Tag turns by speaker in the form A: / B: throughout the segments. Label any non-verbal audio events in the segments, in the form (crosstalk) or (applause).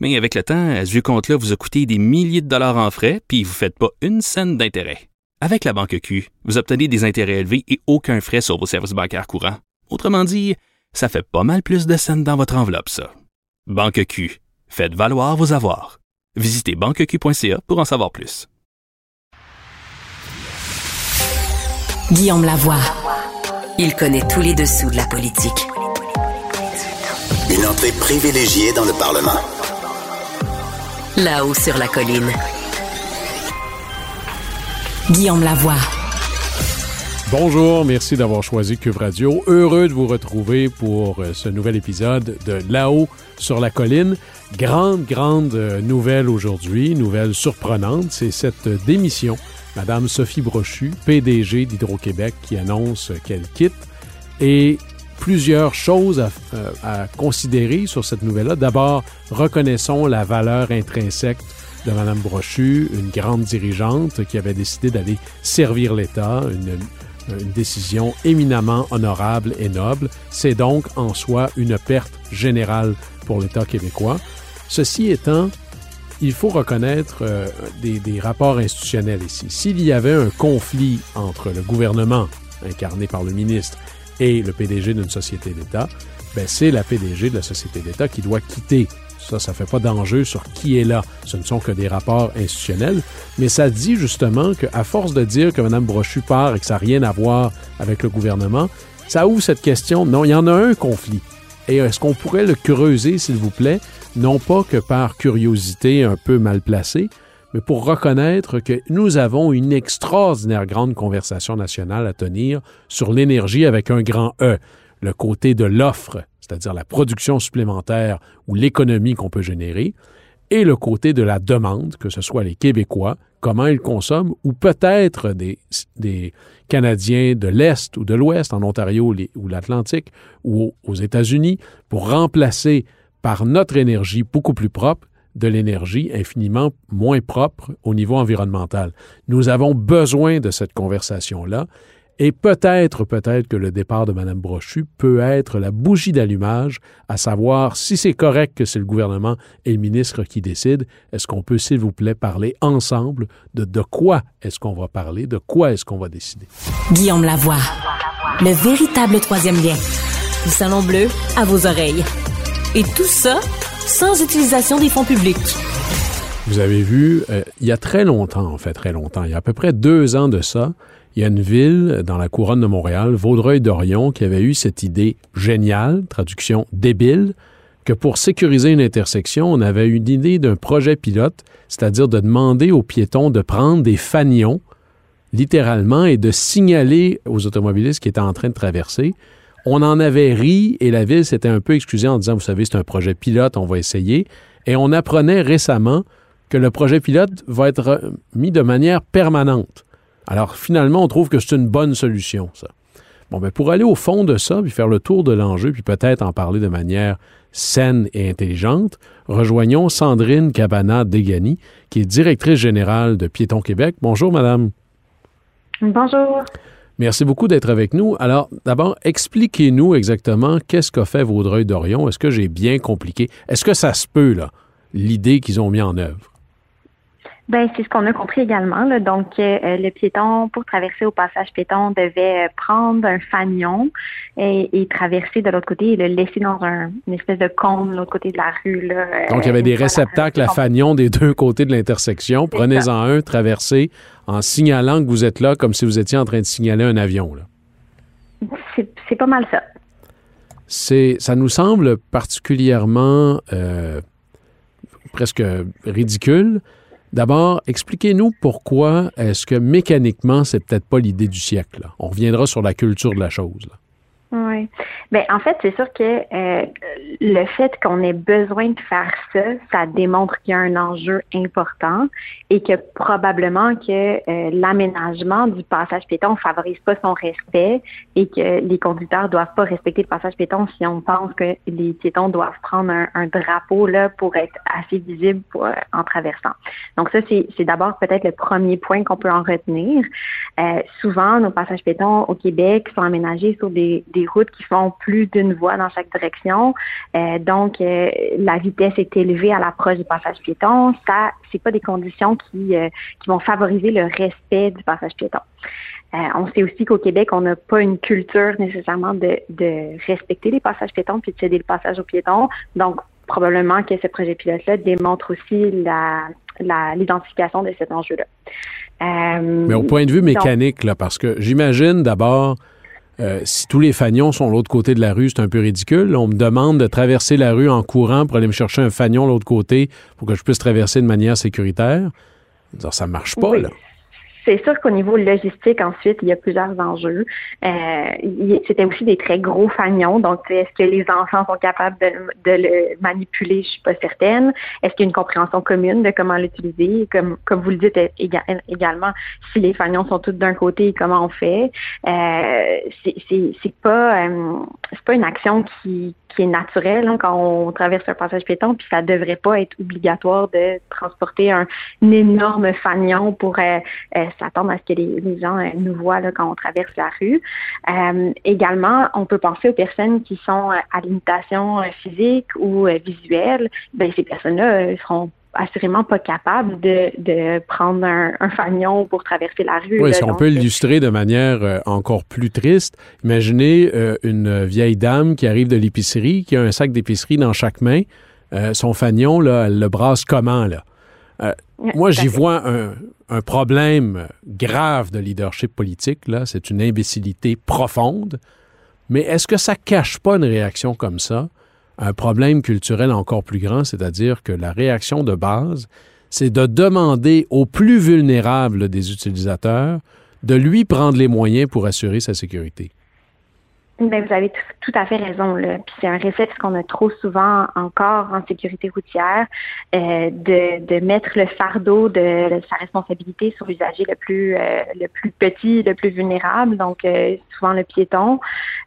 A: Mais avec le temps, ce vieux compte-là vous a coûté des milliers de dollars en frais, puis vous ne faites pas une scène d'intérêt. Avec la Banque Q, vous obtenez des intérêts élevés et aucun frais sur vos services bancaires courants. Autrement dit, ça fait pas mal plus de scènes dans votre enveloppe, ça. Banque Q. Faites valoir vos avoirs. Visitez banqueq.ca pour en savoir plus.
B: Guillaume Lavoie. Il connaît tous les dessous de la politique.
C: Une entrée privilégiée dans le Parlement.
B: Là-haut sur la colline. Guillaume Lavoie.
D: Bonjour, merci d'avoir choisi Cube Radio. Heureux de vous retrouver pour euh, ce nouvel épisode de Là-haut sur la colline. Grande, grande euh, nouvelle aujourd'hui, nouvelle surprenante, c'est cette démission. Madame Sophie Brochu, PDG d'Hydro-Québec, qui annonce qu'elle quitte. Et plusieurs choses à, euh, à considérer sur cette nouvelle-là. D'abord, reconnaissons la valeur intrinsèque de Madame Brochu, une grande dirigeante qui avait décidé d'aller servir l'État, une, décision éminemment honorable et noble. C'est donc en soi une perte générale pour l'État québécois. Ceci étant, il faut reconnaître euh, des, rapports institutionnels ici. S'il y avait un conflit entre le gouvernement, incarné par le ministre, et le PDG d'une société d'État, ben c'est la PDG de la société d'État qui doit quitter. Ça, ça fait pas d'enjeu sur qui est là. Ce ne sont que des rapports institutionnels, mais ça dit justement qu'à force de dire que Mme Brochu part et que ça n'a rien à voir avec le gouvernement, ça ouvre cette question. Non, il y en a un conflit. Et est-ce qu'on pourrait le creuser, s'il vous plaît, non pas que par curiosité un peu mal placée, mais pour reconnaître que nous avons une extraordinaire grande conversation nationale à tenir sur l'énergie avec un grand E, le côté de l'offre, c'est-à-dire la production supplémentaire ou l'économie qu'on peut générer, et le côté de la demande, que ce soit les Québécois, comment ils consomment, ou peut-être des, des Canadiens de l'Est ou de l'Ouest, en Ontario ou l'Atlantique, ou aux États-Unis, pour remplacer par notre énergie beaucoup plus propre de l'énergie infiniment moins propre au niveau environnemental. Nous avons besoin de cette conversation-là et peut-être, peut-être que le départ de Mme Brochu peut être la bougie d'allumage, à savoir si c'est correct que c'est le gouvernement et le ministre qui décident. Est-ce qu'on peut, s'il vous plaît, parler ensemble de de quoi est-ce qu'on va parler, de quoi est-ce qu'on va décider?
B: Guillaume Lavoie, le véritable troisième lien. Le Salon Bleu à vos oreilles. Et tout ça sans utilisation des fonds publics.
D: Vous avez vu, euh, il y a très longtemps, en fait, très longtemps, il y a à peu près deux ans de ça, il y a une ville dans la couronne de Montréal, Vaudreuil-Dorion, qui avait eu cette idée géniale, traduction débile, que pour sécuriser une intersection, on avait eu une idée d'un projet pilote, c'est-à-dire de demander aux piétons de prendre des fanions, littéralement, et de signaler aux automobilistes qui étaient en train de traverser. On en avait ri et la ville s'était un peu excusée en disant, vous savez, c'est un projet pilote, on va essayer. Et on apprenait récemment que le projet pilote va être mis de manière permanente. Alors finalement, on trouve que c'est une bonne solution, ça. Bon, ben pour aller au fond de ça, puis faire le tour de l'enjeu, puis peut-être en parler de manière saine et intelligente, rejoignons Sandrine Cabana-Degani, qui est directrice générale de Piéton Québec. Bonjour, madame.
E: Bonjour.
D: Merci beaucoup d'être avec nous. Alors, d'abord, expliquez-nous exactement qu'est-ce qu'a fait Vaudreuil-Dorion. Est-ce que j'ai bien compliqué? Est-ce que ça se peut, là, l'idée qu'ils ont mis en œuvre?
E: Ben, c'est ce qu'on a compris également. Là. Donc, euh, le piéton, pour traverser au passage piéton, devait prendre un fanion et, et traverser de l'autre côté et le laisser dans un, une espèce de cône de l'autre côté de la rue. Là,
D: Donc, il y avait des réceptacles à fanion des deux côtés de l'intersection. Prenez-en un, traversez en signalant que vous êtes là comme si vous étiez en train de signaler un avion.
E: C'est pas mal ça.
D: C'est, ça nous semble particulièrement euh, presque ridicule. D'abord, expliquez-nous pourquoi est-ce que mécaniquement, c'est peut-être pas l'idée du siècle. On reviendra sur la culture de la chose. Là.
E: Oui. Ben en fait, c'est sûr que euh, le fait qu'on ait besoin de faire ça, ça démontre qu'il y a un enjeu important et que probablement que euh, l'aménagement du passage piéton favorise pas son respect et que les conducteurs doivent pas respecter le passage piéton si on pense que les piétons doivent prendre un, drapeau là pour être assez visibles pour, euh, en traversant. Donc ça, c'est d'abord peut-être le premier point qu'on peut en retenir. souvent, nos passages piétons au Québec sont aménagés sur des des routes qui font plus d'une voie dans chaque direction. Euh, donc, euh, la vitesse est élevée à l'approche du passage piéton. Ça, c'est pas des conditions qui, euh, qui vont favoriser le respect du passage piéton. on sait aussi qu'au Québec, on n'a pas une culture nécessairement de, de respecter les passages piétons puis de céder le passage aux piétons. Donc, probablement que ce projet pilote-là démontre aussi la, l'identification de cet enjeu-là.
D: Mais au point de vue mécanique, là, parce que j'imagine d'abord euh, si tous les fanions sont de l'autre côté de la rue, c'est un peu ridicule. On me demande de traverser la rue en courant pour aller me chercher un fanion de l'autre côté pour que je puisse traverser de manière sécuritaire. Ça ne marche pas, là.
E: C'est sûr qu'au niveau logistique, ensuite, il y a plusieurs enjeux. Euh, C'était aussi des très gros fanions. Donc, est-ce que les enfants sont capables de, le manipuler? Je suis pas certaine. Est-ce qu'il y a une compréhension commune de comment l'utiliser? Comme, comme vous le dites également, si les fanions sont tous d'un côté, comment on fait? Euh, c'est pas, euh, pas une action qui, qui est naturel hein, quand on traverse un passage piéton, puis ça devrait pas être obligatoire de transporter un, énorme fanion pour euh, euh, s'attendre à ce que les, gens euh, nous voient là, quand on traverse la rue. également, on peut penser aux personnes qui sont à limitation physique ou visuelle. Ben, ces personnes-là seront assurément pas capable de, de prendre un, un, fanion pour traverser la rue.
D: Oui, si on peut euh, l'illustrer de manière euh, encore plus triste, imaginez euh, une vieille dame qui arrive de l'épicerie, qui a un sac d'épicerie dans chaque main. son fanion, là, elle le brasse comment, là? moi, j'y vois un, un, problème grave de leadership politique, là. C'est une imbécilité profonde. Mais est-ce que ça cache pas une réaction comme ça? Un problème culturel encore plus grand, c'est-à-dire que la réaction de base, c'est de demander aux plus vulnérables des utilisateurs de lui prendre les moyens pour assurer sa sécurité.
E: Ben, vous avez tout, à fait raison. Là. Puis c'est un réflexe qu'on a trop souvent encore en sécurité routière, euh, de, de mettre le fardeau de, sa responsabilité sur l'usager le plus euh, le plus petit, le plus vulnérable, donc euh, souvent le piéton,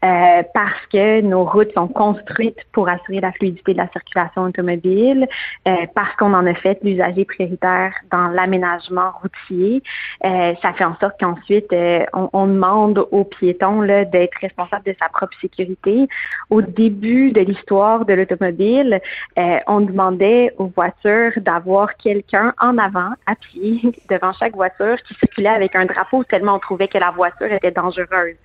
E: parce que nos routes sont construites pour assurer la fluidité de la circulation automobile, parce qu'on en a fait l'usager prioritaire dans l'aménagement routier. ça fait en sorte qu'ensuite on, on, demande aux piétons d'être responsables de sa propre sécurité. Au début de l'histoire de l'automobile, euh, on demandait aux voitures d'avoir quelqu'un en avant, à pied, (laughs) devant chaque voiture, qui circulait avec un drapeau tellement on trouvait que la voiture était dangereuse.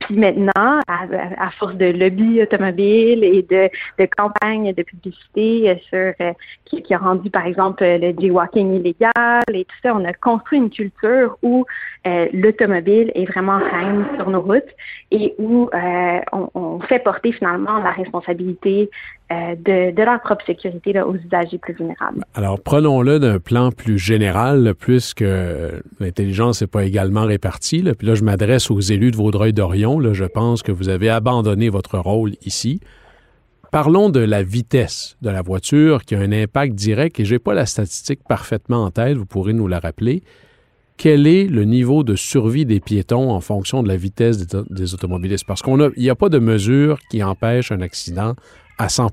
E: Puis maintenant, à, force de lobby automobile et de, de campagne de publicité euh, sur euh, qui, qui, a rendu par exemple le jaywalking illégal et tout ça, on a construit une culture où euh, l'automobile est vraiment reine sur nos routes et où on, on, fait porter finalement la responsabilité de, de, leur propre sécurité aux usagers plus vulnérables.
D: Alors prenons-le d'un plan plus général, puisque l'intelligence n'est pas également répartie. Là. Puis là, je m'adresse aux élus de Vaudreuil-Dorion je pense que vous avez abandonné votre rôle ici. Parlons de la vitesse de la voiture qui a un impact direct, et je n'ai pas la statistique parfaitement en tête, vous pourrez nous la rappeler. Quel est le niveau de survie des piétons en fonction de la vitesse des, automobilistes? Parce qu'il n'y a pas de mesure qui empêche un accident à 100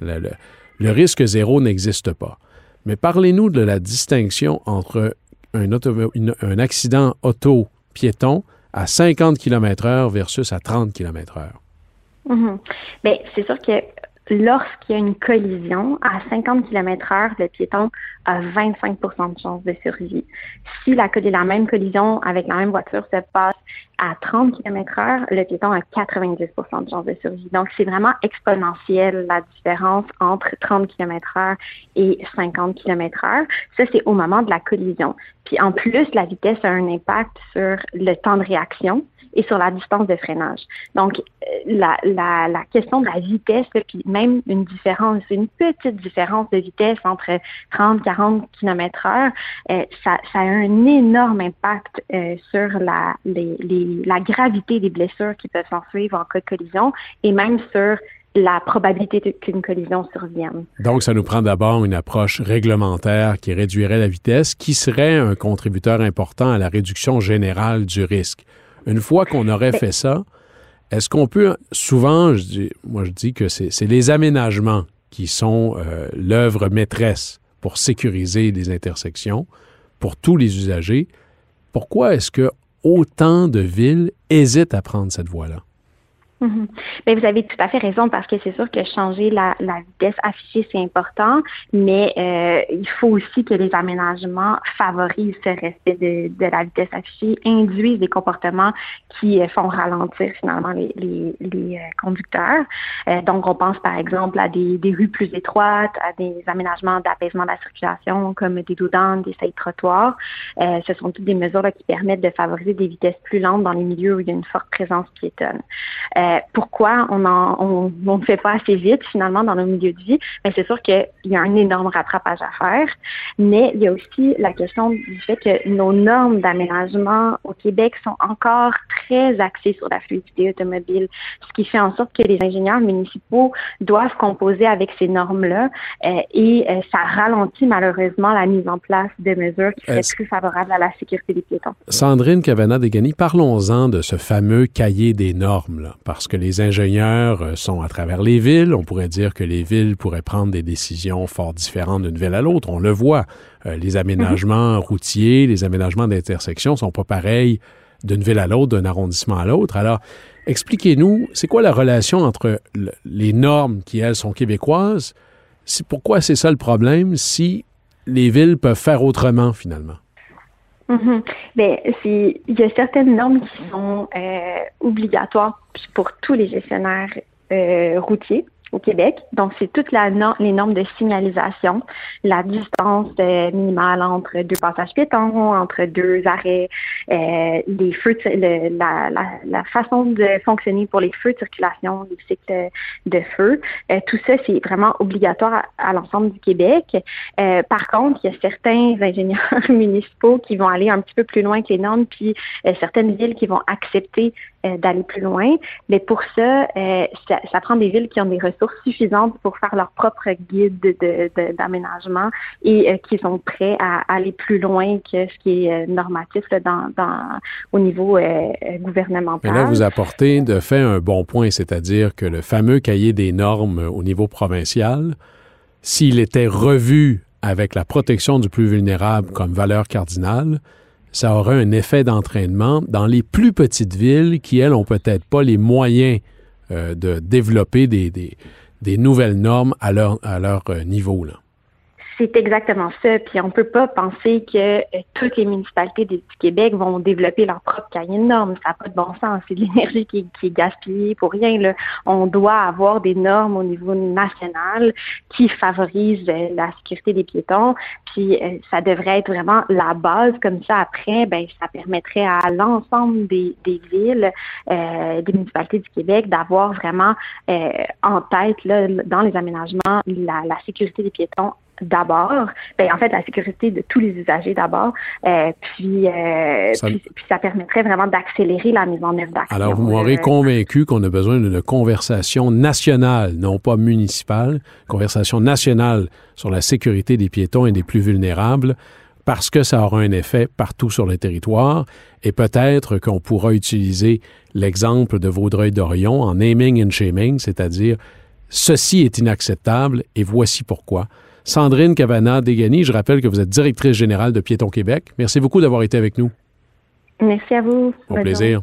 D: le, le, risque zéro n'existe pas. Mais parlez-nous de la distinction entre un, accident auto-piéton à 50 km heure versus à 30 km heure?
E: Mm c'est sûr que lorsqu'il y a une collision à 50 km heure, le piéton a 25% de chance de survie. Si la même collision avec la même voiture se passe à 30 km heure, le piéton a 90% de chance de survie. Donc, c'est vraiment exponentiel la différence entre 30 km heure et 50 km heure. Ça, c'est au moment de la collision. Puis en plus, la vitesse a un impact sur le temps de réaction et sur la distance de freinage. Donc, euh, la, question de la vitesse, puis même une différence, une petite différence de vitesse entre 30, 40 km heure, ça, ça, a un énorme impact sur la, les, la gravité des blessures qui peuvent s'en suivre en cas de collision et même sur la probabilité qu'une collision survienne.
D: Donc, ça nous prend d'abord une approche réglementaire qui réduirait la vitesse, qui serait un contributeur important à la réduction générale du risque. Une fois qu'on aurait fait ça, est-ce qu'on peut, souvent, je dis, moi je dis que c'est les aménagements qui sont euh, l'œuvre maîtresse pour sécuriser les intersections pour tous les usagers. Pourquoi est-ce que autant de villes hésitent à prendre cette voie-là?
E: Mhm. Ben, vous avez tout à fait raison parce que c'est sûr que changer la, vitesse affichée, c'est important, mais euh, il faut aussi que les aménagements favorisent ce respect de, la vitesse affichée, induisent des comportements qui euh, font ralentir finalement les, euh, conducteurs. donc, on pense par exemple à des, rues plus étroites, à des aménagements d'apaisement de la circulation comme des dos des sailles trottoirs. ce sont toutes des mesures qui permettent de favoriser des vitesses plus lentes dans les milieux où il y a une forte présence piétonne. Pourquoi on on, ne fait pas assez vite finalement dans nos milieux de vie, ben, c'est sûr qu'il y a un énorme rattrapage à faire, mais il y a aussi la question du fait que nos normes d'aménagement au Québec sont encore très axées sur la fluidité automobile, ce qui fait en sorte que les ingénieurs municipaux doivent composer avec ces normes-là euh, et euh, ça ralentit malheureusement la mise en place de mesures qui seraient plus favorables à la sécurité des piétons.
D: Sandrine Cavana-Degani, parlons-en de ce fameux cahier des normes, là, parce que les ingénieurs euh, sont à travers les villes. On pourrait dire que les villes pourraient prendre des décisions fort différentes d'une ville à l'autre. On le voit. Euh, les aménagements mhm. routiers, les aménagements d'intersection sont pas pareils d'une ville à l'autre, d'un arrondissement à l'autre. Alors, expliquez-nous, c'est quoi la relation entre les normes qui, elles, sont québécoises? pourquoi c'est ça le problème si les villes peuvent faire autrement, finalement?
E: Ben, il y a certaines normes qui sont euh, obligatoires pour tous les gestionnaires euh, routiers au Québec. Donc, c'est toutes les normes de signalisation, la distance euh, minimale entre deux passages piétons, entre deux arrêts, euh, les feux, la, la, la, façon de fonctionner pour les feux de circulation, les cycles de feu. Euh, tout ça, c'est vraiment obligatoire à, l'ensemble du Québec. Euh, par contre, il y a certains ingénieurs (laughs) municipaux qui vont aller un petit peu plus loin que les normes, puis certaines villes qui vont accepter d'aller plus loin. Mais pour ça, ça, ça prend des villes qui ont des ressources suffisantes pour faire leur propre guide d'aménagement et euh, qui sont prêts à aller plus loin que ce qui est euh, normatif au niveau euh, gouvernemental.
D: Mais là, vous apportez de fait un bon point, c'est-à-dire que le fameux cahier des normes au niveau provincial, s'il était revu avec la protection du plus vulnérable comme valeur cardinale, ça aurait un effet d'entraînement dans les plus petites villes qui, elles, ont peut-être pas les moyens euh, de développer des, nouvelles normes à leur, à leur euh, niveau. Là.
E: C'est exactement ça. Puis on peut pas penser que euh, toutes les municipalités du Québec vont développer leur propre cahier de normes. Ça n'a pas de bon sens. C'est de l'énergie qui, est gaspillée pour rien. On doit avoir des normes au niveau national qui favorisent euh, la sécurité des piétons. Puis euh, ça devrait être vraiment la base. Comme ça, après, ben ça permettrait à l'ensemble des, villes, des municipalités du Québec d'avoir vraiment en tête là, dans les aménagements la sécurité des piétons d'abord, ben, en fait, la sécurité de tous les usagers d'abord, euh, puis, euh, ça... Puis, ça permettrait vraiment d'accélérer la mise en œuvre d'action.
D: Alors, vous m'aurez euh, convaincu qu'on a besoin d'une conversation nationale, non pas municipale, conversation nationale sur la sécurité des piétons et des plus vulnérables, parce que ça aura un effet partout sur le territoire, et peut-être qu'on pourra utiliser l'exemple de Vaudreuil-Dorion en naming and shaming, c'est-à-dire ceci est inacceptable et voici pourquoi. Sandrine Cavana-Degani, je rappelle que vous êtes directrice générale de Piéton Québec. Merci beaucoup d'avoir été avec nous.
E: Merci à vous.
D: Au plaisir.